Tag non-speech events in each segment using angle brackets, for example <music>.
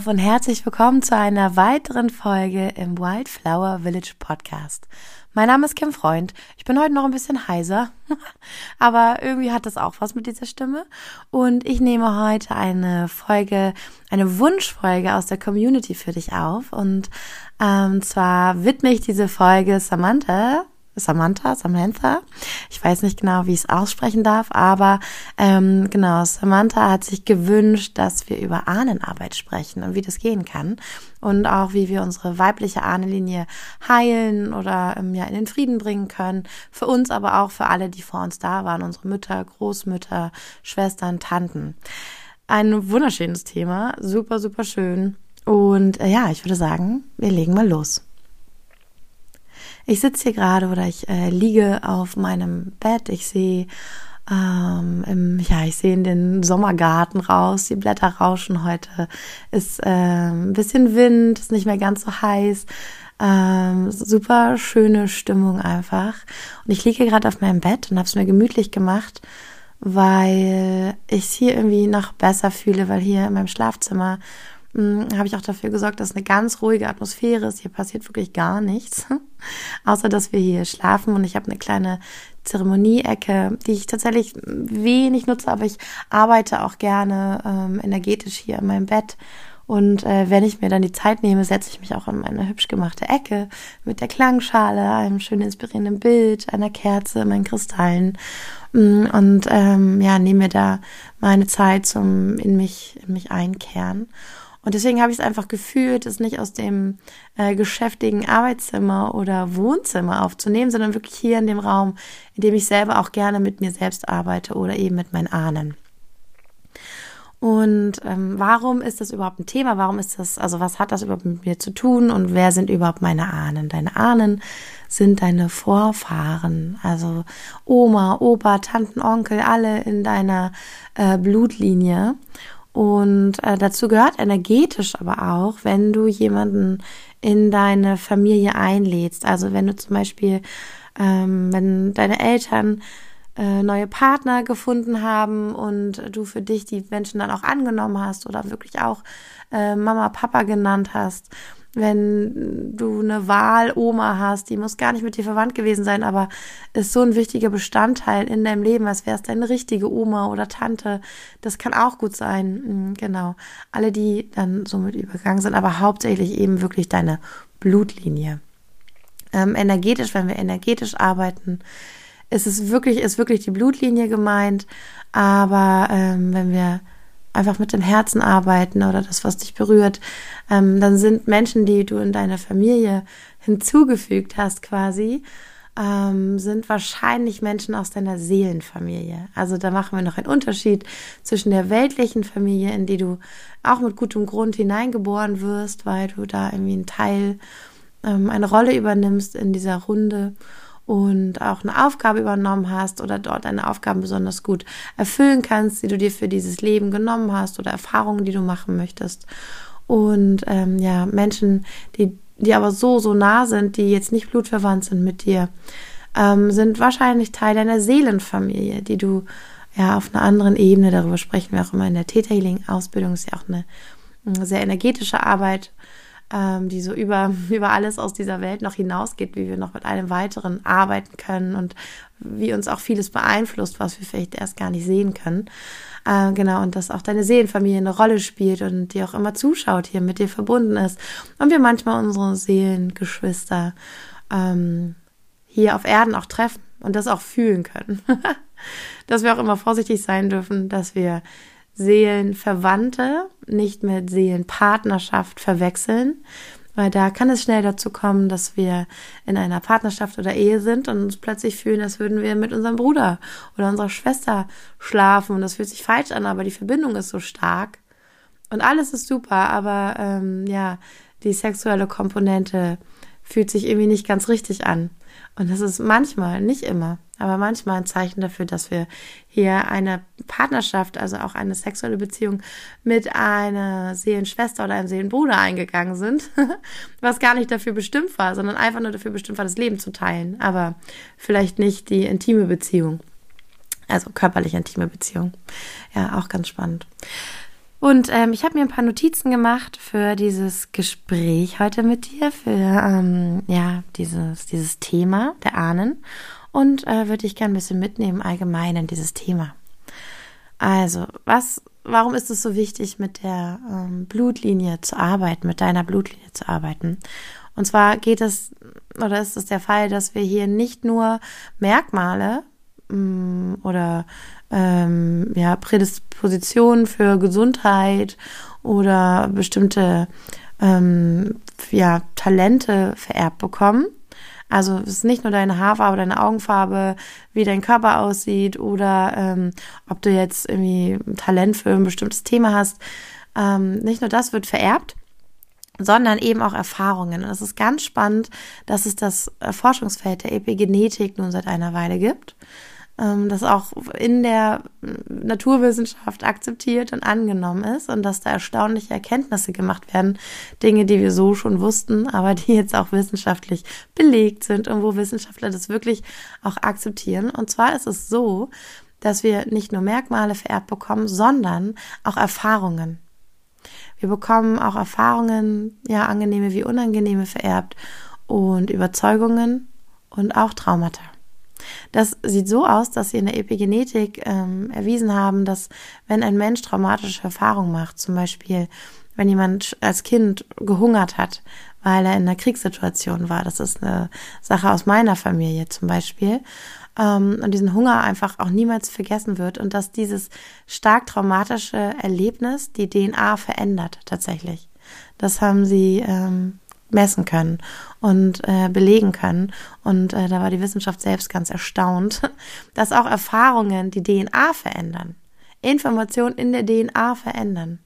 Love und herzlich willkommen zu einer weiteren Folge im Wildflower Village Podcast. Mein Name ist Kim Freund. Ich bin heute noch ein bisschen heiser, <laughs> aber irgendwie hat das auch was mit dieser Stimme. Und ich nehme heute eine Folge, eine Wunschfolge aus der Community für dich auf. Und ähm, zwar widme ich diese Folge Samantha, Samantha, Samantha. Ich weiß nicht genau, wie ich es aussprechen darf, aber ähm, genau, Samantha hat sich gewünscht, dass wir über Ahnenarbeit sprechen und wie das gehen kann und auch wie wir unsere weibliche Ahnenlinie heilen oder ähm, ja in den Frieden bringen können. Für uns, aber auch für alle, die vor uns da waren, unsere Mütter, Großmütter, Schwestern, Tanten. Ein wunderschönes Thema, super, super schön. Und äh, ja, ich würde sagen, wir legen mal los. Ich sitze hier gerade oder ich äh, liege auf meinem Bett. Ich sehe ähm, im, ja, ich sehe in den Sommergarten raus. Die Blätter rauschen heute. Ist äh, ein bisschen Wind, ist nicht mehr ganz so heiß. Ähm, super schöne Stimmung einfach. Und ich liege gerade auf meinem Bett und habe es mir gemütlich gemacht, weil ich es hier irgendwie noch besser fühle, weil hier in meinem Schlafzimmer habe ich auch dafür gesorgt, dass eine ganz ruhige Atmosphäre ist. Hier passiert wirklich gar nichts, <laughs> außer dass wir hier schlafen und ich habe eine kleine Zeremonieecke, die ich tatsächlich wenig nutze, aber ich arbeite auch gerne ähm, energetisch hier in meinem Bett. Und äh, wenn ich mir dann die Zeit nehme, setze ich mich auch in meine hübsch gemachte Ecke mit der Klangschale, einem schön inspirierenden Bild, einer Kerze, meinen Kristallen hm, und ähm, ja, nehme mir da meine Zeit zum in mich in mich einkehren. Und deswegen habe ich es einfach gefühlt, es nicht aus dem äh, geschäftigen Arbeitszimmer oder Wohnzimmer aufzunehmen, sondern wirklich hier in dem Raum, in dem ich selber auch gerne mit mir selbst arbeite oder eben mit meinen Ahnen. Und ähm, warum ist das überhaupt ein Thema? Warum ist das, also was hat das überhaupt mit mir zu tun und wer sind überhaupt meine Ahnen? Deine Ahnen sind deine Vorfahren, also Oma, Opa, Tanten, Onkel, alle in deiner äh, Blutlinie. Und äh, dazu gehört energetisch aber auch, wenn du jemanden in deine Familie einlädst. Also wenn du zum Beispiel, ähm, wenn deine Eltern äh, neue Partner gefunden haben und du für dich die Menschen dann auch angenommen hast oder wirklich auch äh, Mama, Papa genannt hast wenn du eine Wahloma hast, die muss gar nicht mit dir verwandt gewesen sein, aber ist so ein wichtiger Bestandteil in deinem Leben, als wäre es deine richtige Oma oder Tante. Das kann auch gut sein. Mhm, genau. Alle, die dann somit übergangen sind, aber hauptsächlich eben wirklich deine Blutlinie. Ähm, energetisch, wenn wir energetisch arbeiten, ist es wirklich, ist wirklich die Blutlinie gemeint. Aber ähm, wenn wir einfach mit dem Herzen arbeiten oder das, was dich berührt, ähm, dann sind Menschen, die du in deiner Familie hinzugefügt hast quasi, ähm, sind wahrscheinlich Menschen aus deiner Seelenfamilie. Also da machen wir noch einen Unterschied zwischen der weltlichen Familie, in die du auch mit gutem Grund hineingeboren wirst, weil du da irgendwie einen Teil, ähm, eine Rolle übernimmst in dieser Runde und auch eine Aufgabe übernommen hast oder dort deine Aufgaben besonders gut erfüllen kannst, die du dir für dieses Leben genommen hast oder Erfahrungen, die du machen möchtest. Und ähm, ja, Menschen, die, die aber so, so nah sind, die jetzt nicht blutverwandt sind mit dir, ähm, sind wahrscheinlich Teil deiner Seelenfamilie, die du ja auf einer anderen Ebene, darüber sprechen wir auch immer in der Theta Healing Ausbildung, ist ja auch eine, eine sehr energetische Arbeit ähm, die so über, <laughs> über alles aus dieser Welt noch hinausgeht, wie wir noch mit einem weiteren arbeiten können und wie uns auch vieles beeinflusst, was wir vielleicht erst gar nicht sehen können. Äh, genau, und dass auch deine Seelenfamilie eine Rolle spielt und die auch immer zuschaut, hier mit dir verbunden ist. Und wir manchmal unsere Seelengeschwister ähm, hier auf Erden auch treffen und das auch fühlen können. <laughs> dass wir auch immer vorsichtig sein dürfen, dass wir Seelenverwandte nicht mit Seelenpartnerschaft verwechseln, weil da kann es schnell dazu kommen, dass wir in einer Partnerschaft oder Ehe sind und uns plötzlich fühlen, als würden wir mit unserem Bruder oder unserer Schwester schlafen und das fühlt sich falsch an, aber die Verbindung ist so stark und alles ist super, aber ähm, ja, die sexuelle Komponente fühlt sich irgendwie nicht ganz richtig an. Und das ist manchmal, nicht immer, aber manchmal ein Zeichen dafür, dass wir hier eine Partnerschaft, also auch eine sexuelle Beziehung mit einer Seelenschwester oder einem Seelenbruder eingegangen sind, <laughs> was gar nicht dafür bestimmt war, sondern einfach nur dafür bestimmt war, das Leben zu teilen, aber vielleicht nicht die intime Beziehung. Also körperlich intime Beziehung. Ja, auch ganz spannend. Und ähm, ich habe mir ein paar Notizen gemacht für dieses Gespräch heute mit dir, für ähm, ja dieses, dieses Thema der Ahnen und äh, würde ich gerne ein bisschen mitnehmen allgemein in dieses Thema. Also, was, warum ist es so wichtig, mit der ähm, Blutlinie zu arbeiten, mit deiner Blutlinie zu arbeiten? Und zwar geht es, oder ist es der Fall, dass wir hier nicht nur Merkmale mh, mm, oder ähm, ja, Prädispositionen für Gesundheit oder bestimmte ähm, ja, Talente vererbt bekommen. Also es ist nicht nur deine Haarfarbe, deine Augenfarbe, wie dein Körper aussieht oder ähm, ob du jetzt irgendwie Talent für ein bestimmtes Thema hast. Ähm, nicht nur das wird vererbt, sondern eben auch Erfahrungen. Und es ist ganz spannend, dass es das Forschungsfeld der Epigenetik nun seit einer Weile gibt. Ähm, das auch in der Naturwissenschaft akzeptiert und angenommen ist und dass da erstaunliche Erkenntnisse gemacht werden. Dinge, die wir so schon wussten, aber die jetzt auch wissenschaftlich belegt sind und wo Wissenschaftler das wirklich auch akzeptieren. Und zwar ist es so, dass wir nicht nur Merkmale vererbt bekommen, sondern auch Erfahrungen. Wir bekommen auch Erfahrungen, ja, angenehme wie unangenehme vererbt und Überzeugungen und auch Traumata. Das sieht so aus, dass sie in der Epigenetik ähm, erwiesen haben, dass wenn ein Mensch traumatische Erfahrungen macht, zum Beispiel wenn jemand als Kind gehungert hat, weil er in einer Kriegssituation war, das ist eine Sache aus meiner Familie zum Beispiel, ähm, und diesen Hunger einfach auch niemals vergessen wird und dass dieses stark traumatische Erlebnis die DNA verändert tatsächlich. Das haben sie ähm, messen können und äh, belegen können. Und äh, da war die Wissenschaft selbst ganz erstaunt, <laughs> dass auch Erfahrungen die DNA verändern. Informationen in der DNA verändern.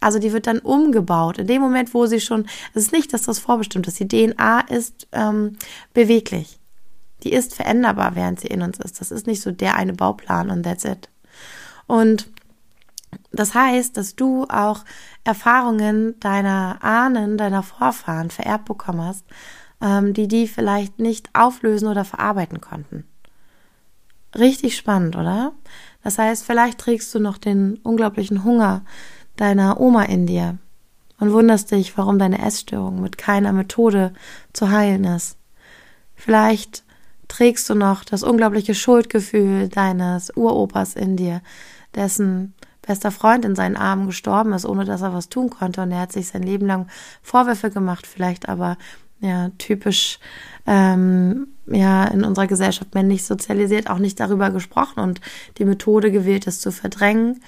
Also die wird dann umgebaut. In dem Moment, wo sie schon, es ist nicht, dass das vorbestimmt ist. Die DNA ist ähm, beweglich. Die ist veränderbar, während sie in uns ist. Das ist nicht so der eine Bauplan und that's it. Und das heißt, dass du auch Erfahrungen deiner Ahnen, deiner Vorfahren vererbt bekommen hast, ähm, die die vielleicht nicht auflösen oder verarbeiten konnten. Richtig spannend, oder? Das heißt, vielleicht trägst du noch den unglaublichen Hunger deiner Oma in dir und wunderst dich, warum deine Essstörung mit keiner Methode zu heilen ist. Vielleicht trägst du noch das unglaubliche Schuldgefühl deines Uropas in dir, dessen bester Freund in seinen Armen gestorben ist, ohne dass er was tun konnte. Und er hat sich sein Leben lang Vorwürfe gemacht, vielleicht aber ja typisch ähm, ja in unserer Gesellschaft männlich sozialisiert, auch nicht darüber gesprochen und die Methode gewählt, es zu verdrängen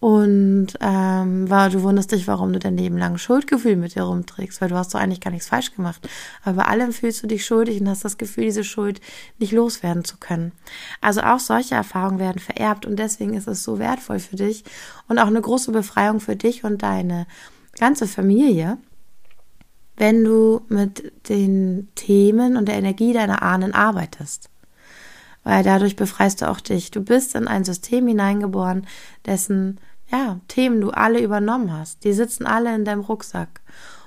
und ähm, war, du wunderst dich, warum du dein Leben lang Schuldgefühl mit dir rumträgst, weil du hast doch eigentlich gar nichts falsch gemacht. Aber bei allem fühlst du dich schuldig und hast das Gefühl, diese Schuld nicht loswerden zu können. Also auch solche Erfahrungen werden vererbt und deswegen ist es so wertvoll für dich und auch eine große Befreiung für dich und deine ganze Familie, wenn du mit den Themen und der Energie deiner Ahnen arbeitest weil dadurch befreist du auch dich. Du bist in ein System hineingeboren, dessen ja, Themen du alle übernommen hast. Die sitzen alle in deinem Rucksack.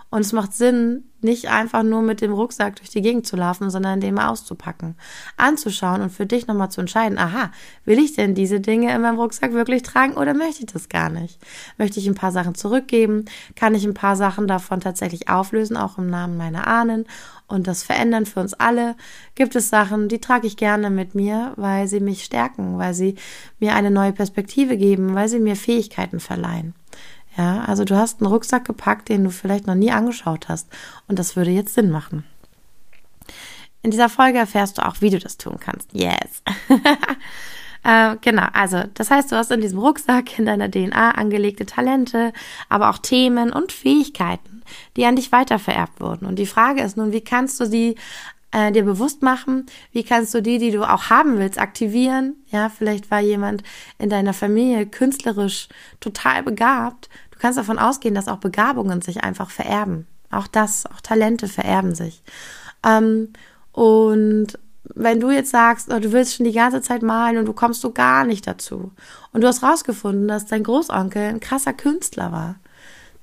Und es macht Sinn, nicht einfach nur mit dem Rucksack durch die Gegend zu laufen, sondern den mal auszupacken, anzuschauen und für dich nochmal zu entscheiden, aha, will ich denn diese Dinge in meinem Rucksack wirklich tragen oder möchte ich das gar nicht? Möchte ich ein paar Sachen zurückgeben? Kann ich ein paar Sachen davon tatsächlich auflösen, auch im Namen meiner Ahnen und das verändern für uns alle? Gibt es Sachen, die trage ich gerne mit mir, weil sie mich stärken, weil sie mir eine neue Perspektive geben, weil sie mir Fähigkeiten verleihen? Ja, also du hast einen Rucksack gepackt, den du vielleicht noch nie angeschaut hast. Und das würde jetzt Sinn machen. In dieser Folge erfährst du auch, wie du das tun kannst. Yes. <laughs> äh, genau, also das heißt, du hast in diesem Rucksack in deiner DNA angelegte Talente, aber auch Themen und Fähigkeiten, die an dich weitervererbt wurden. Und die Frage ist nun, wie kannst du sie äh, dir bewusst machen, wie kannst du die, die du auch haben willst, aktivieren. Ja, vielleicht war jemand in deiner Familie künstlerisch total begabt. Du kannst davon ausgehen, dass auch Begabungen sich einfach vererben. Auch das, auch Talente vererben sich. Ähm, und wenn du jetzt sagst, oh, du willst schon die ganze Zeit malen und du kommst so gar nicht dazu. Und du hast rausgefunden, dass dein Großonkel ein krasser Künstler war,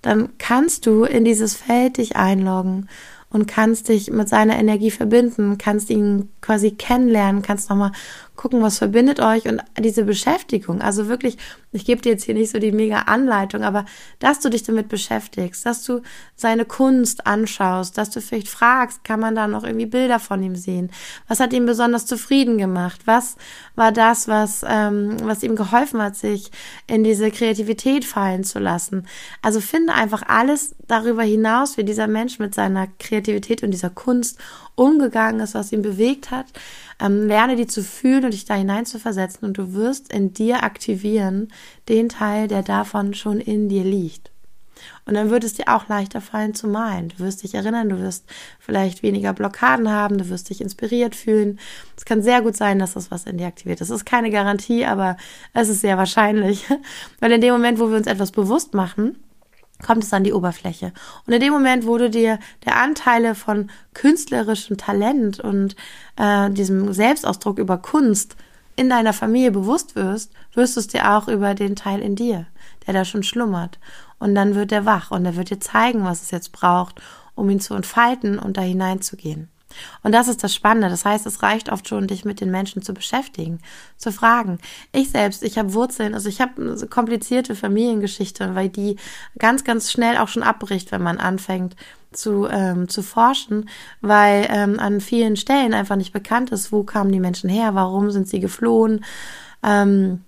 dann kannst du in dieses Feld dich einloggen und kannst dich mit seiner Energie verbinden, kannst ihn quasi kennenlernen, kannst nochmal gucken, was verbindet euch und diese Beschäftigung, also wirklich, ich gebe dir jetzt hier nicht so die mega Anleitung, aber dass du dich damit beschäftigst, dass du seine Kunst anschaust, dass du vielleicht fragst, kann man da noch irgendwie Bilder von ihm sehen? Was hat ihn besonders zufrieden gemacht? Was war das, was, ähm, was ihm geholfen hat, sich in diese Kreativität fallen zu lassen? Also finde einfach alles darüber hinaus, wie dieser Mensch mit seiner Kreativität und dieser Kunst umgegangen ist, was ihn bewegt hat. Ähm, lerne die zu fühlen und dich da hinein zu versetzen und du wirst in dir aktivieren den Teil, der davon schon in dir liegt. Und dann wird es dir auch leichter fallen zu malen. Du wirst dich erinnern, du wirst vielleicht weniger Blockaden haben, du wirst dich inspiriert fühlen. Es kann sehr gut sein, dass das was in dir aktiviert. Das ist keine Garantie, aber es ist sehr wahrscheinlich. <laughs> Weil in dem Moment, wo wir uns etwas bewusst machen, kommt es an die Oberfläche. Und in dem Moment, wo du dir der Anteile von künstlerischem Talent und äh, diesem Selbstausdruck über Kunst in deiner Familie bewusst wirst, wirst du es dir auch über den Teil in dir, der da schon schlummert. Und dann wird er wach und er wird dir zeigen, was es jetzt braucht, um ihn zu entfalten und da hineinzugehen. Und das ist das Spannende. Das heißt, es reicht oft schon, dich mit den Menschen zu beschäftigen, zu fragen. Ich selbst, ich habe Wurzeln, also ich habe eine komplizierte Familiengeschichte, weil die ganz, ganz schnell auch schon abbricht, wenn man anfängt zu, ähm, zu forschen, weil ähm, an vielen Stellen einfach nicht bekannt ist, wo kamen die Menschen her, warum sind sie geflohen. Ähm,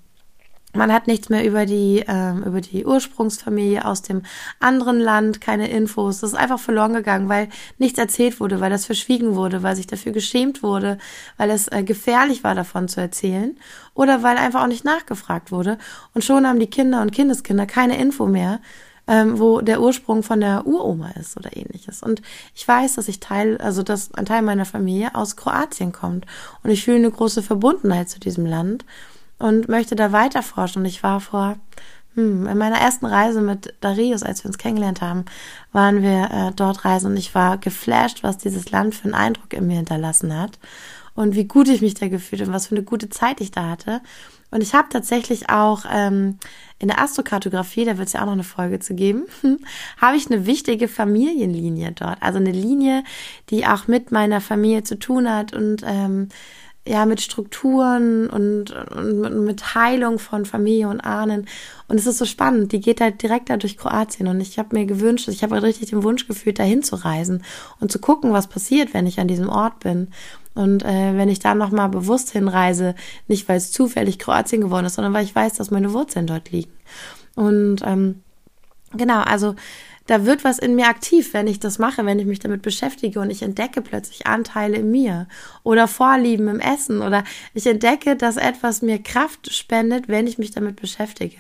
man hat nichts mehr über die, ähm, über die Ursprungsfamilie aus dem anderen Land, keine Infos. Das ist einfach verloren gegangen, weil nichts erzählt wurde, weil das verschwiegen wurde, weil sich dafür geschämt wurde, weil es äh, gefährlich war, davon zu erzählen oder weil einfach auch nicht nachgefragt wurde. Und schon haben die Kinder und Kindeskinder keine Info mehr, ähm, wo der Ursprung von der Uroma ist oder ähnliches. Und ich weiß, dass ich Teil, also dass ein Teil meiner Familie aus Kroatien kommt. Und ich fühle eine große Verbundenheit zu diesem Land und möchte da weiter forschen. Und ich war vor, hm, in meiner ersten Reise mit Darius, als wir uns kennengelernt haben, waren wir äh, dort reisen und ich war geflasht, was dieses Land für einen Eindruck in mir hinterlassen hat und wie gut ich mich da gefühlt und was für eine gute Zeit ich da hatte. Und ich habe tatsächlich auch ähm, in der Astrokartografie, da wird es ja auch noch eine Folge zu geben, <laughs> habe ich eine wichtige Familienlinie dort. Also eine Linie, die auch mit meiner Familie zu tun hat und ähm, ja, mit Strukturen und, und mit Heilung von Familie und Ahnen. Und es ist so spannend. Die geht halt direkt da durch Kroatien. Und ich habe mir gewünscht, ich habe richtig den Wunsch gefühlt, dahin zu reisen und zu gucken, was passiert, wenn ich an diesem Ort bin. Und äh, wenn ich da nochmal bewusst hinreise, nicht weil es zufällig Kroatien geworden ist, sondern weil ich weiß, dass meine Wurzeln dort liegen. Und ähm, genau, also da wird was in mir aktiv, wenn ich das mache, wenn ich mich damit beschäftige und ich entdecke plötzlich Anteile in mir oder Vorlieben im Essen oder ich entdecke, dass etwas mir Kraft spendet, wenn ich mich damit beschäftige.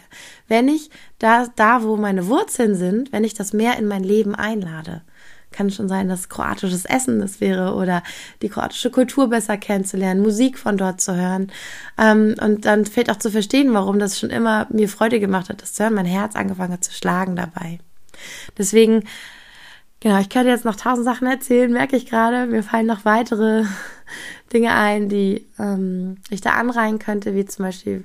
Wenn ich da, da wo meine Wurzeln sind, wenn ich das mehr in mein Leben einlade kann schon sein, dass kroatisches Essen das wäre oder die kroatische Kultur besser kennenzulernen, Musik von dort zu hören. Ähm, und dann fehlt auch zu verstehen, warum das schon immer mir Freude gemacht hat, das zu hören, mein Herz angefangen hat zu schlagen dabei. Deswegen, genau, ich könnte jetzt noch tausend Sachen erzählen, merke ich gerade. Mir fallen noch weitere <laughs> Dinge ein, die ähm, ich da anreihen könnte, wie zum Beispiel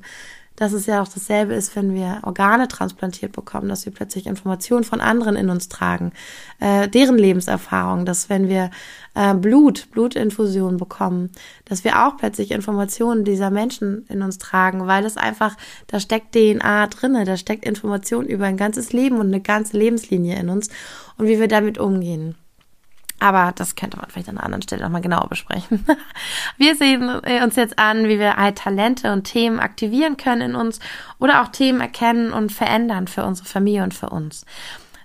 dass es ja auch dasselbe ist, wenn wir Organe transplantiert bekommen, dass wir plötzlich Informationen von anderen in uns tragen, äh, deren Lebenserfahrung, dass wenn wir äh, Blut, Blutinfusion bekommen, dass wir auch plötzlich Informationen dieser Menschen in uns tragen, weil das einfach, da steckt DNA drinne, da steckt Information über ein ganzes Leben und eine ganze Lebenslinie in uns und wie wir damit umgehen. Aber das könnte man vielleicht an einer anderen Stelle nochmal genauer besprechen. <laughs> Wir sehen uns jetzt an, wie wir halt Talente und Themen aktivieren können in uns oder auch Themen erkennen und verändern für unsere Familie und für uns.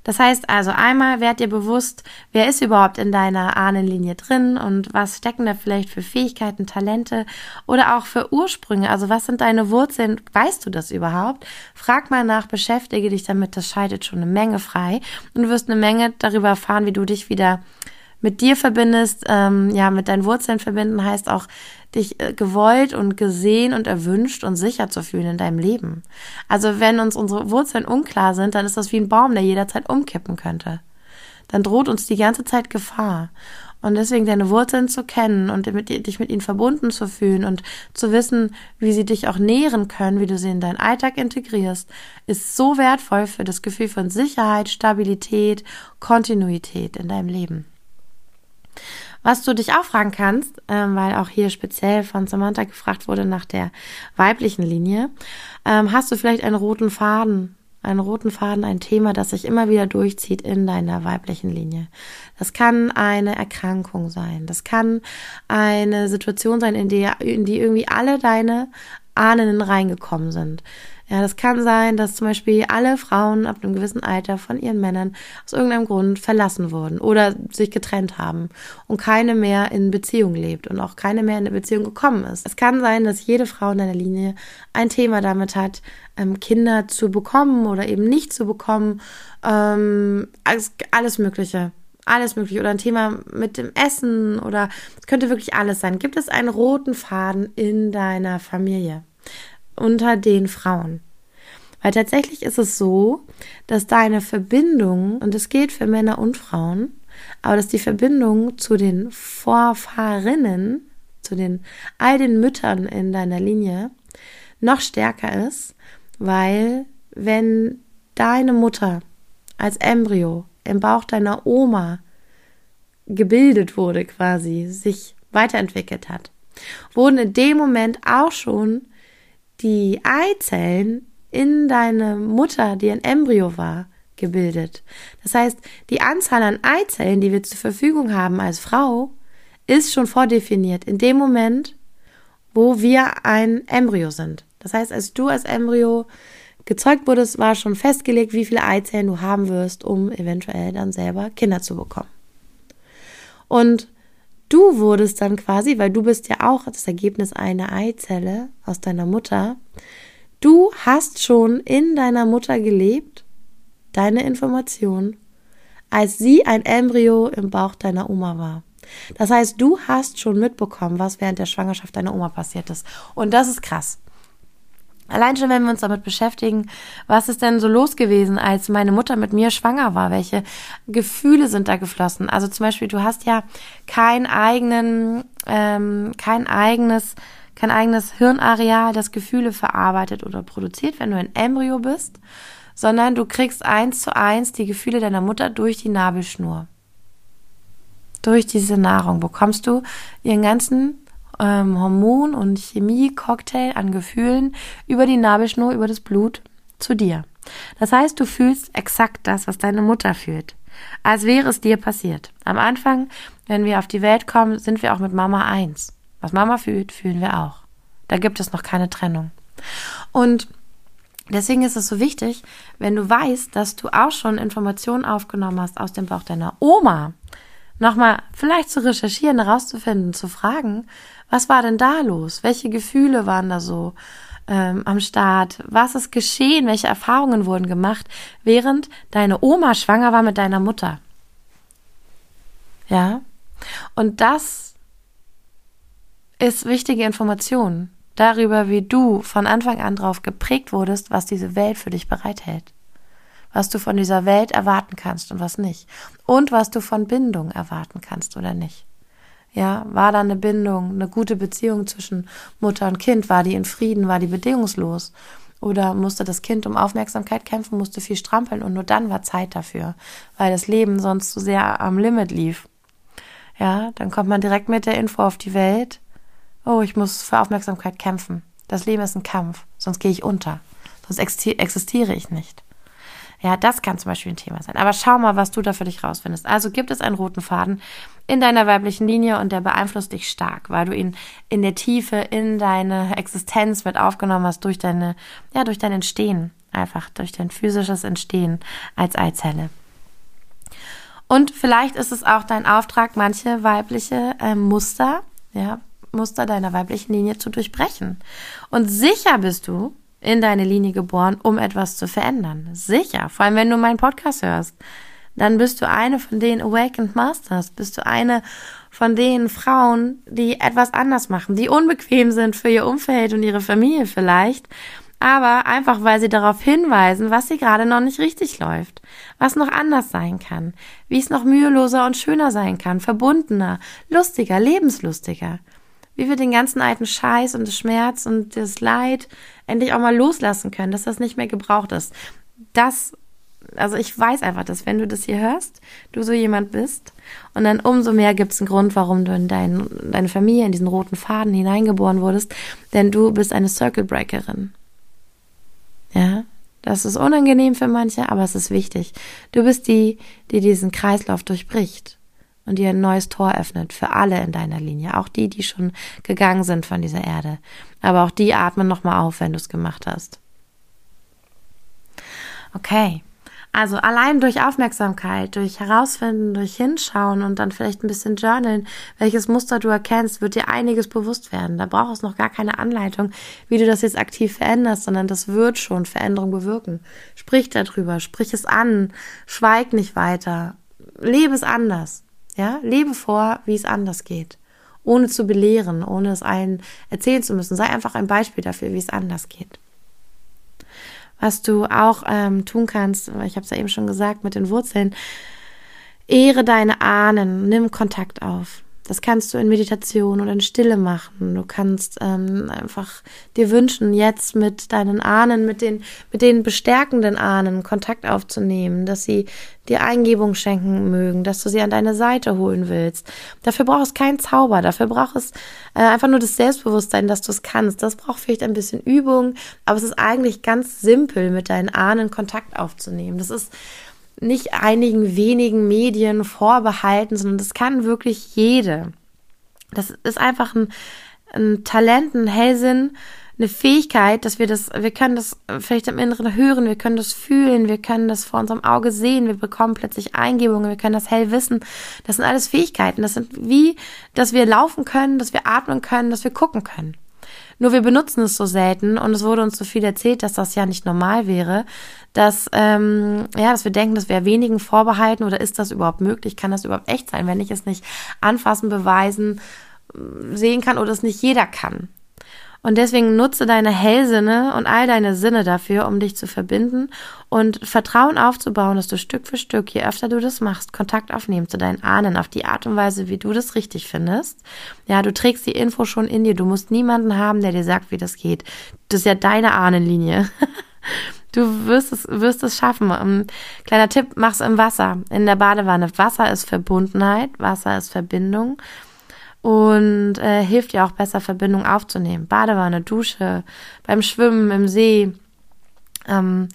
Das heißt also einmal, werd dir bewusst, wer ist überhaupt in deiner Ahnenlinie drin und was stecken da vielleicht für Fähigkeiten, Talente oder auch für Ursprünge. Also was sind deine Wurzeln? Weißt du das überhaupt? Frag mal nach, beschäftige dich damit. Das schaltet schon eine Menge frei und du wirst eine Menge darüber erfahren, wie du dich wieder mit dir verbindest, ähm, ja, mit deinen Wurzeln verbinden, heißt auch, dich äh, gewollt und gesehen und erwünscht und sicher zu fühlen in deinem Leben. Also wenn uns unsere Wurzeln unklar sind, dann ist das wie ein Baum, der jederzeit umkippen könnte. Dann droht uns die ganze Zeit Gefahr. Und deswegen deine Wurzeln zu kennen und mit, dich mit ihnen verbunden zu fühlen und zu wissen, wie sie dich auch nähren können, wie du sie in deinen Alltag integrierst, ist so wertvoll für das Gefühl von Sicherheit, Stabilität, Kontinuität in deinem Leben. Was du dich auch fragen kannst, ähm, weil auch hier speziell von Samantha gefragt wurde nach der weiblichen Linie, ähm, hast du vielleicht einen roten Faden einen roten Faden, ein Thema, das sich immer wieder durchzieht in deiner weiblichen Linie. Das kann eine Erkrankung sein. Das kann eine Situation sein, in die, in die irgendwie alle deine Ahnen reingekommen sind. Ja, das kann sein, dass zum Beispiel alle Frauen ab einem gewissen Alter von ihren Männern aus irgendeinem Grund verlassen wurden oder sich getrennt haben und keine mehr in Beziehung lebt und auch keine mehr in eine Beziehung gekommen ist. Es kann sein, dass jede Frau in deiner Linie ein Thema damit hat, ähm, Kinder zu bekommen oder eben nicht zu bekommen. Ähm, alles, alles Mögliche alles mögliche oder ein Thema mit dem Essen oder es könnte wirklich alles sein. Gibt es einen roten Faden in deiner Familie? Unter den Frauen. Weil tatsächlich ist es so, dass deine Verbindung, und es geht für Männer und Frauen, aber dass die Verbindung zu den Vorfahrinnen, zu den all den Müttern in deiner Linie noch stärker ist, weil wenn deine Mutter als Embryo im Bauch deiner Oma gebildet wurde quasi, sich weiterentwickelt hat, wurden in dem Moment auch schon die Eizellen in deine Mutter, die ein Embryo war, gebildet. Das heißt, die Anzahl an Eizellen, die wir zur Verfügung haben als Frau, ist schon vordefiniert in dem Moment, wo wir ein Embryo sind. Das heißt, als du als Embryo gezeugt wurdest, war schon festgelegt, wie viele Eizellen du haben wirst, um eventuell dann selber Kinder zu bekommen. Und Du wurdest dann quasi, weil du bist ja auch das Ergebnis einer Eizelle aus deiner Mutter, du hast schon in deiner Mutter gelebt, deine Information, als sie ein Embryo im Bauch deiner Oma war. Das heißt, du hast schon mitbekommen, was während der Schwangerschaft deiner Oma passiert ist. Und das ist krass. Allein schon, wenn wir uns damit beschäftigen, was ist denn so los gewesen, als meine Mutter mit mir schwanger war? Welche Gefühle sind da geflossen? Also zum Beispiel, du hast ja kein eigenen, ähm, kein eigenes, kein eigenes Hirnareal, das Gefühle verarbeitet oder produziert, wenn du ein Embryo bist, sondern du kriegst eins zu eins die Gefühle deiner Mutter durch die Nabelschnur. Durch diese Nahrung bekommst du ihren ganzen ähm, Hormon- und Chemie-Cocktail an Gefühlen über die Nabelschnur, über das Blut zu dir. Das heißt, du fühlst exakt das, was deine Mutter fühlt. Als wäre es dir passiert. Am Anfang, wenn wir auf die Welt kommen, sind wir auch mit Mama eins. Was Mama fühlt, fühlen wir auch. Da gibt es noch keine Trennung. Und deswegen ist es so wichtig, wenn du weißt, dass du auch schon Informationen aufgenommen hast aus dem Bauch deiner Oma, nochmal vielleicht zu recherchieren, herauszufinden, zu fragen, was war denn da los? Welche Gefühle waren da so ähm, am Start? Was ist geschehen? Welche Erfahrungen wurden gemacht, während deine Oma schwanger war mit deiner Mutter? Ja? Und das ist wichtige Information darüber, wie du von Anfang an drauf geprägt wurdest, was diese Welt für dich bereithält. Was du von dieser Welt erwarten kannst und was nicht. Und was du von Bindung erwarten kannst oder nicht. Ja, war da eine Bindung, eine gute Beziehung zwischen Mutter und Kind? War die in Frieden? War die bedingungslos? Oder musste das Kind um Aufmerksamkeit kämpfen, musste viel strampeln und nur dann war Zeit dafür, weil das Leben sonst zu so sehr am Limit lief. Ja, dann kommt man direkt mit der Info auf die Welt. Oh, ich muss für Aufmerksamkeit kämpfen. Das Leben ist ein Kampf, sonst gehe ich unter. Sonst existiere ich nicht. Ja, das kann zum Beispiel ein Thema sein. Aber schau mal, was du da für dich rausfindest. Also gibt es einen roten Faden in deiner weiblichen Linie und der beeinflusst dich stark, weil du ihn in der Tiefe in deine Existenz mit aufgenommen hast durch deine, ja, durch dein Entstehen. Einfach durch dein physisches Entstehen als Eizelle. Und vielleicht ist es auch dein Auftrag, manche weibliche äh, Muster, ja, Muster deiner weiblichen Linie zu durchbrechen. Und sicher bist du, in deine Linie geboren, um etwas zu verändern. Sicher, vor allem wenn du meinen Podcast hörst. Dann bist du eine von den Awakened Masters, bist du eine von den Frauen, die etwas anders machen, die unbequem sind für ihr Umfeld und ihre Familie vielleicht, aber einfach weil sie darauf hinweisen, was sie gerade noch nicht richtig läuft, was noch anders sein kann, wie es noch müheloser und schöner sein kann, verbundener, lustiger, lebenslustiger wie wir den ganzen alten Scheiß und das Schmerz und das Leid endlich auch mal loslassen können, dass das nicht mehr gebraucht ist. Das, also ich weiß einfach, dass wenn du das hier hörst, du so jemand bist, Und dann umso mehr gibt es einen Grund, warum du in dein, deine Familie, in diesen roten Faden hineingeboren wurdest, denn du bist eine Circle Breakerin. Ja, das ist unangenehm für manche, aber es ist wichtig. Du bist die, die diesen Kreislauf durchbricht und dir ein neues Tor öffnet für alle in deiner Linie, auch die, die schon gegangen sind von dieser Erde. Aber auch die atmen nochmal auf, wenn du es gemacht hast. Okay. Also allein durch Aufmerksamkeit, durch Herausfinden, durch Hinschauen und dann vielleicht ein bisschen journalen, welches Muster du erkennst, wird dir einiges bewusst werden. Da braucht es noch gar keine Anleitung, wie du das jetzt aktiv veränderst, sondern das wird schon Veränderung bewirken. Sprich darüber, sprich es an, schweig nicht weiter, lebe es anders. Ja, lebe vor, wie es anders geht. Ohne zu belehren, ohne es allen erzählen zu müssen. Sei einfach ein Beispiel dafür, wie es anders geht. Was du auch ähm, tun kannst, ich habe es ja eben schon gesagt, mit den Wurzeln, ehre deine Ahnen, nimm Kontakt auf. Das kannst du in Meditation oder in Stille machen. Du kannst ähm, einfach dir wünschen, jetzt mit deinen Ahnen, mit den, mit den bestärkenden Ahnen Kontakt aufzunehmen, dass sie dir Eingebung schenken mögen, dass du sie an deine Seite holen willst. Dafür brauchst du keinen Zauber, dafür braucht es äh, einfach nur das Selbstbewusstsein, dass du es kannst. Das braucht vielleicht ein bisschen Übung, aber es ist eigentlich ganz simpel, mit deinen Ahnen Kontakt aufzunehmen. Das ist nicht einigen wenigen Medien vorbehalten, sondern das kann wirklich jede. Das ist einfach ein, ein Talent, ein Hellsinn, eine Fähigkeit, dass wir das, wir können das vielleicht im Inneren hören, wir können das fühlen, wir können das vor unserem Auge sehen, wir bekommen plötzlich Eingebungen, wir können das hell wissen. Das sind alles Fähigkeiten. Das sind wie, dass wir laufen können, dass wir atmen können, dass wir gucken können. Nur wir benutzen es so selten und es wurde uns so viel erzählt, dass das ja nicht normal wäre, dass, ähm, ja, dass wir denken, das wäre wenigen vorbehalten oder ist das überhaupt möglich? Kann das überhaupt echt sein, wenn ich es nicht anfassen, beweisen, sehen kann oder es nicht jeder kann? Und deswegen nutze deine Hellsinne und all deine Sinne dafür, um dich zu verbinden und Vertrauen aufzubauen, dass du Stück für Stück, je öfter du das machst, Kontakt aufnehmen zu deinen Ahnen auf die Art und Weise, wie du das richtig findest. Ja, du trägst die Info schon in dir. Du musst niemanden haben, der dir sagt, wie das geht. Das ist ja deine Ahnenlinie. <laughs> Du wirst es, wirst es schaffen. Ähm, kleiner Tipp, mach's im Wasser, in der Badewanne. Wasser ist Verbundenheit, Wasser ist Verbindung und äh, hilft dir auch besser Verbindung aufzunehmen. Badewanne, Dusche, beim Schwimmen im See. Ähm,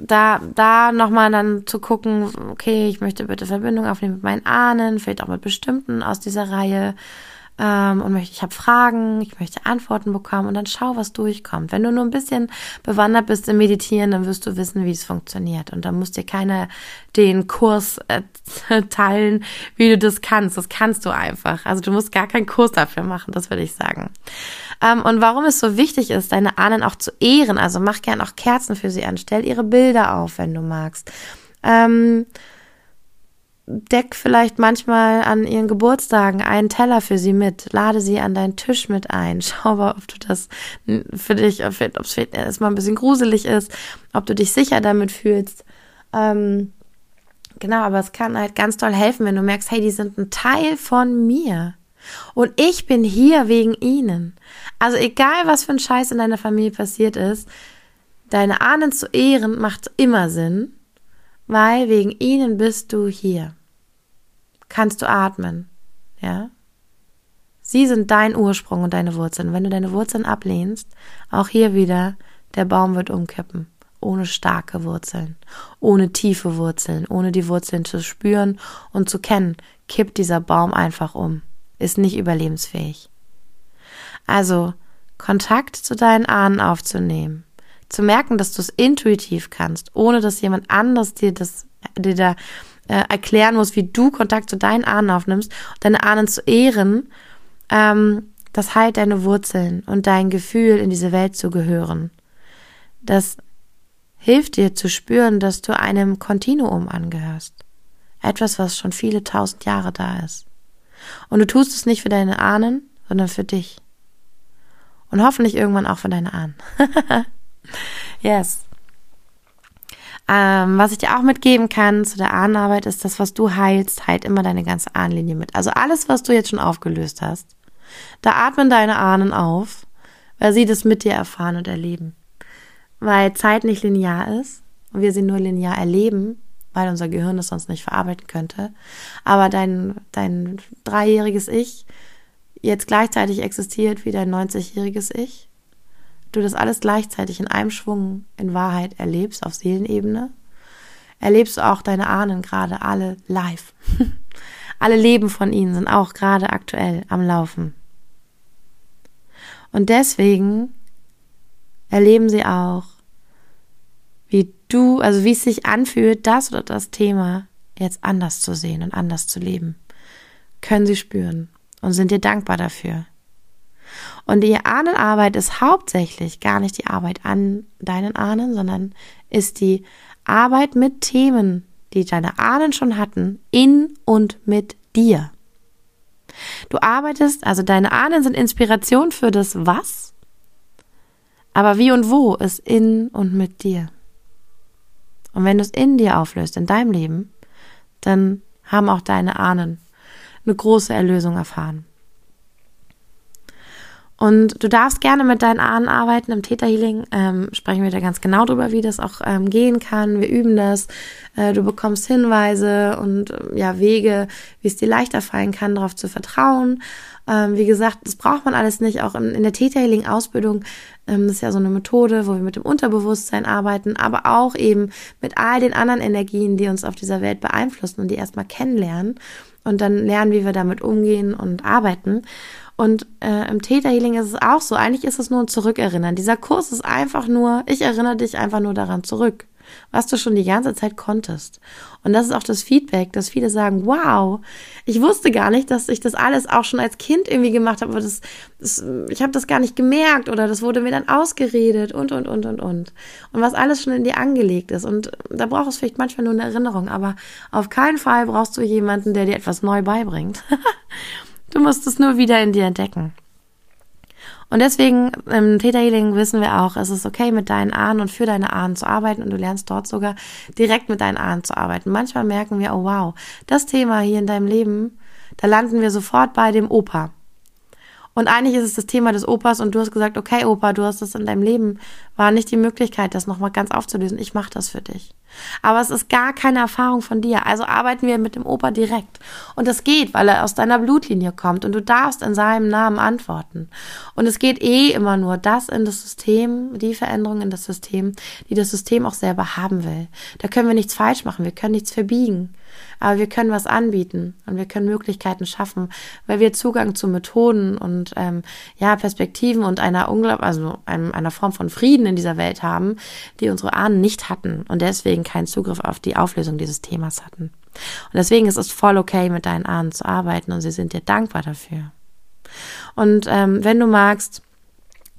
da, da nochmal dann zu gucken, okay, ich möchte bitte Verbindung aufnehmen mit meinen Ahnen, vielleicht auch mit bestimmten aus dieser Reihe ähm, und möchte, ich habe Fragen, ich möchte Antworten bekommen und dann schau, was durchkommt. Wenn du nur ein bisschen bewandert bist im Meditieren, dann wirst du wissen, wie es funktioniert. Und dann muss dir keiner den Kurs äh, <laughs> teilen, wie du das kannst. Das kannst du einfach. Also du musst gar keinen Kurs dafür machen, das würde ich sagen. Ähm, und warum es so wichtig ist, deine Ahnen auch zu ehren, also mach gern auch Kerzen für sie an, stell ihre Bilder auf, wenn du magst. Ähm, deck vielleicht manchmal an ihren Geburtstagen einen Teller für sie mit, lade sie an deinen Tisch mit ein, <laughs> schau mal, ob du das für dich, ob es erstmal ein bisschen gruselig ist, ob du dich sicher damit fühlst. Ähm, genau, aber es kann halt ganz toll helfen, wenn du merkst, hey, die sind ein Teil von mir. Und ich bin hier wegen ihnen. Also egal, was für ein Scheiß in deiner Familie passiert ist, deine Ahnen zu ehren macht immer Sinn, weil wegen ihnen bist du hier kannst du atmen. Ja? Sie sind dein Ursprung und deine Wurzeln. Wenn du deine Wurzeln ablehnst, auch hier wieder, der Baum wird umkippen. Ohne starke Wurzeln, ohne tiefe Wurzeln, ohne die Wurzeln zu spüren und zu kennen, kippt dieser Baum einfach um, ist nicht überlebensfähig. Also, Kontakt zu deinen Ahnen aufzunehmen, zu merken, dass du es intuitiv kannst, ohne dass jemand anderes dir das, dir da äh, erklären muss, wie du Kontakt zu deinen Ahnen aufnimmst, deine Ahnen zu ehren, ähm, das heilt deine Wurzeln und dein Gefühl, in diese Welt zu gehören. Das hilft dir zu spüren, dass du einem Kontinuum angehörst. Etwas, was schon viele tausend Jahre da ist. Und du tust es nicht für deine Ahnen, sondern für dich. Und hoffentlich irgendwann auch für deine Ahnen. <laughs> yes. Ähm, was ich dir auch mitgeben kann zu der Ahnenarbeit ist, das, was du heilst, heilt immer deine ganze Ahnenlinie mit. Also alles, was du jetzt schon aufgelöst hast, da atmen deine Ahnen auf, weil sie das mit dir erfahren und erleben. Weil Zeit nicht linear ist und wir sie nur linear erleben, weil unser Gehirn es sonst nicht verarbeiten könnte. Aber dein, dein dreijähriges Ich jetzt gleichzeitig existiert wie dein 90-jähriges Ich. Du das alles gleichzeitig in einem Schwung in Wahrheit erlebst auf Seelenebene. Erlebst du auch deine Ahnen gerade alle live. <laughs> alle Leben von ihnen sind auch gerade aktuell am Laufen. Und deswegen erleben sie auch, wie du, also wie es sich anfühlt, das oder das Thema jetzt anders zu sehen und anders zu leben. Können sie spüren und sind dir dankbar dafür. Und die Ahnenarbeit ist hauptsächlich gar nicht die Arbeit an deinen Ahnen, sondern ist die Arbeit mit Themen, die deine Ahnen schon hatten, in und mit dir. Du arbeitest, also deine Ahnen sind Inspiration für das Was, aber wie und wo ist in und mit dir. Und wenn du es in dir auflöst, in deinem Leben, dann haben auch deine Ahnen eine große Erlösung erfahren. Und du darfst gerne mit deinen Ahnen arbeiten. Im Täterhealing ähm, sprechen wir da ganz genau drüber, wie das auch ähm, gehen kann. Wir üben das. Äh, du bekommst Hinweise und äh, ja Wege, wie es dir leichter fallen kann, darauf zu vertrauen. Ähm, wie gesagt, das braucht man alles nicht. Auch in, in der Täterhealing-Ausbildung ähm, ist ja so eine Methode, wo wir mit dem Unterbewusstsein arbeiten, aber auch eben mit all den anderen Energien, die uns auf dieser Welt beeinflussen und die erstmal kennenlernen und dann lernen, wie wir damit umgehen und arbeiten. Und äh, im Täterhealing ist es auch so. Eigentlich ist es nur ein Zurückerinnern. Dieser Kurs ist einfach nur, ich erinnere dich einfach nur daran zurück, was du schon die ganze Zeit konntest. Und das ist auch das Feedback, dass viele sagen, wow, ich wusste gar nicht, dass ich das alles auch schon als Kind irgendwie gemacht habe, aber das, das ich habe das gar nicht gemerkt oder das wurde mir dann ausgeredet und, und, und, und, und. Und was alles schon in dir angelegt ist. Und da braucht es vielleicht manchmal nur eine Erinnerung, aber auf keinen Fall brauchst du jemanden, der dir etwas neu beibringt. <laughs> Du musst es nur wieder in dir entdecken. Und deswegen im Theta Healing wissen wir auch, es ist okay, mit deinen Ahnen und für deine Ahnen zu arbeiten und du lernst dort sogar direkt mit deinen Ahnen zu arbeiten. Manchmal merken wir, oh wow, das Thema hier in deinem Leben, da landen wir sofort bei dem Opa. Und eigentlich ist es das Thema des Opas und du hast gesagt, okay, Opa, du hast das in deinem Leben, war nicht die Möglichkeit, das nochmal ganz aufzulösen. Ich mache das für dich. Aber es ist gar keine Erfahrung von dir. Also arbeiten wir mit dem Opa direkt. Und das geht, weil er aus deiner Blutlinie kommt und du darfst in seinem Namen antworten. Und es geht eh immer nur das in das System, die Veränderung in das System, die das System auch selber haben will. Da können wir nichts falsch machen, wir können nichts verbiegen. Aber wir können was anbieten und wir können Möglichkeiten schaffen, weil wir Zugang zu Methoden und ähm, ja Perspektiven und einer unglaub also einem, einer Form von Frieden in dieser Welt haben, die unsere Ahnen nicht hatten und deswegen keinen Zugriff auf die Auflösung dieses Themas hatten. Und deswegen ist es voll okay, mit deinen Ahnen zu arbeiten und sie sind dir dankbar dafür. Und ähm, wenn du magst,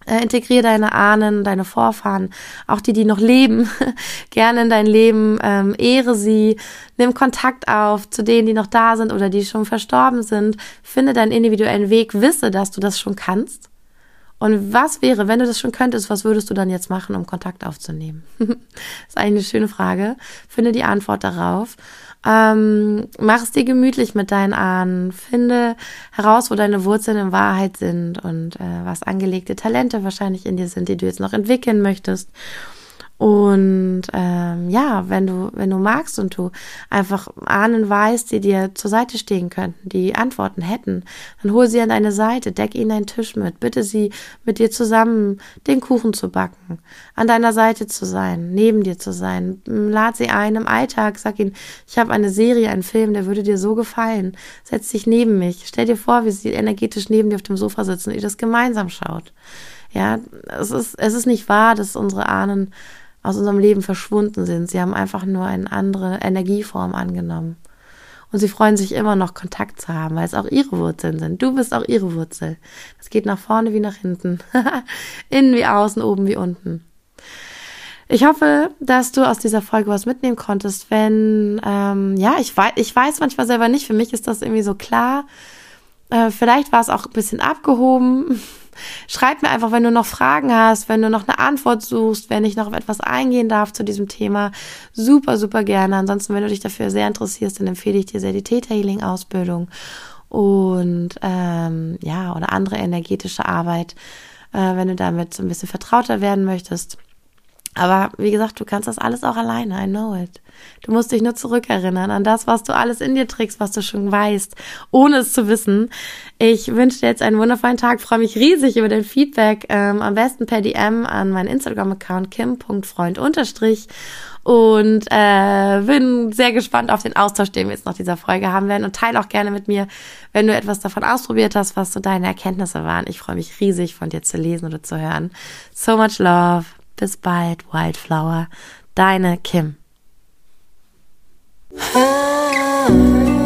äh, integriere deine Ahnen, deine Vorfahren, auch die, die noch leben, <laughs> gerne in dein Leben, ähm, ehre sie, nimm Kontakt auf zu denen, die noch da sind oder die schon verstorben sind, finde deinen individuellen Weg, wisse, dass du das schon kannst. Und was wäre, wenn du das schon könntest, was würdest du dann jetzt machen, um Kontakt aufzunehmen? das <laughs> ist eigentlich eine schöne Frage. Finde die Antwort darauf. Ähm, mach es dir gemütlich mit deinen Ahnen. Finde heraus, wo deine Wurzeln in Wahrheit sind und äh, was angelegte Talente wahrscheinlich in dir sind, die du jetzt noch entwickeln möchtest. Und ähm, ja, wenn du, wenn du magst und du einfach Ahnen weißt, die dir zur Seite stehen könnten, die Antworten hätten, dann hol sie an deine Seite, deck ihnen einen Tisch mit, bitte sie mit dir zusammen den Kuchen zu backen, an deiner Seite zu sein, neben dir zu sein, lad sie ein im Alltag, sag ihnen, ich habe eine Serie, einen Film, der würde dir so gefallen, setz dich neben mich, stell dir vor, wie sie energetisch neben dir auf dem Sofa sitzen und ihr das gemeinsam schaut. Ja, es ist, es ist nicht wahr, dass unsere Ahnen aus unserem Leben verschwunden sind. Sie haben einfach nur eine andere Energieform angenommen. Und sie freuen sich immer noch, Kontakt zu haben, weil es auch ihre Wurzeln sind. Du bist auch ihre Wurzel. Es geht nach vorne wie nach hinten. <laughs> Innen wie außen, oben wie unten. Ich hoffe, dass du aus dieser Folge was mitnehmen konntest. Wenn, ähm, ja, ich weiß, ich weiß manchmal selber nicht. Für mich ist das irgendwie so klar. Äh, vielleicht war es auch ein bisschen abgehoben. Schreib mir einfach, wenn du noch Fragen hast, wenn du noch eine Antwort suchst, wenn ich noch auf etwas eingehen darf zu diesem Thema. Super, super gerne. Ansonsten, wenn du dich dafür sehr interessierst, dann empfehle ich dir sehr die Theta Healing Ausbildung und ähm, ja oder andere energetische Arbeit, äh, wenn du damit so ein bisschen vertrauter werden möchtest. Aber wie gesagt, du kannst das alles auch alleine. I know it. Du musst dich nur zurückerinnern an das, was du alles in dir trägst, was du schon weißt, ohne es zu wissen. Ich wünsche dir jetzt einen wundervollen Tag. Freue mich riesig über dein Feedback. Ähm, am besten per DM an meinen Instagram-Account kim.freund und äh, bin sehr gespannt auf den Austausch, den wir jetzt nach dieser Folge haben werden und teile auch gerne mit mir, wenn du etwas davon ausprobiert hast, was so deine Erkenntnisse waren. Ich freue mich riesig von dir zu lesen oder zu hören. So much love. Bis bald, Wildflower. Deine Kim. Ah.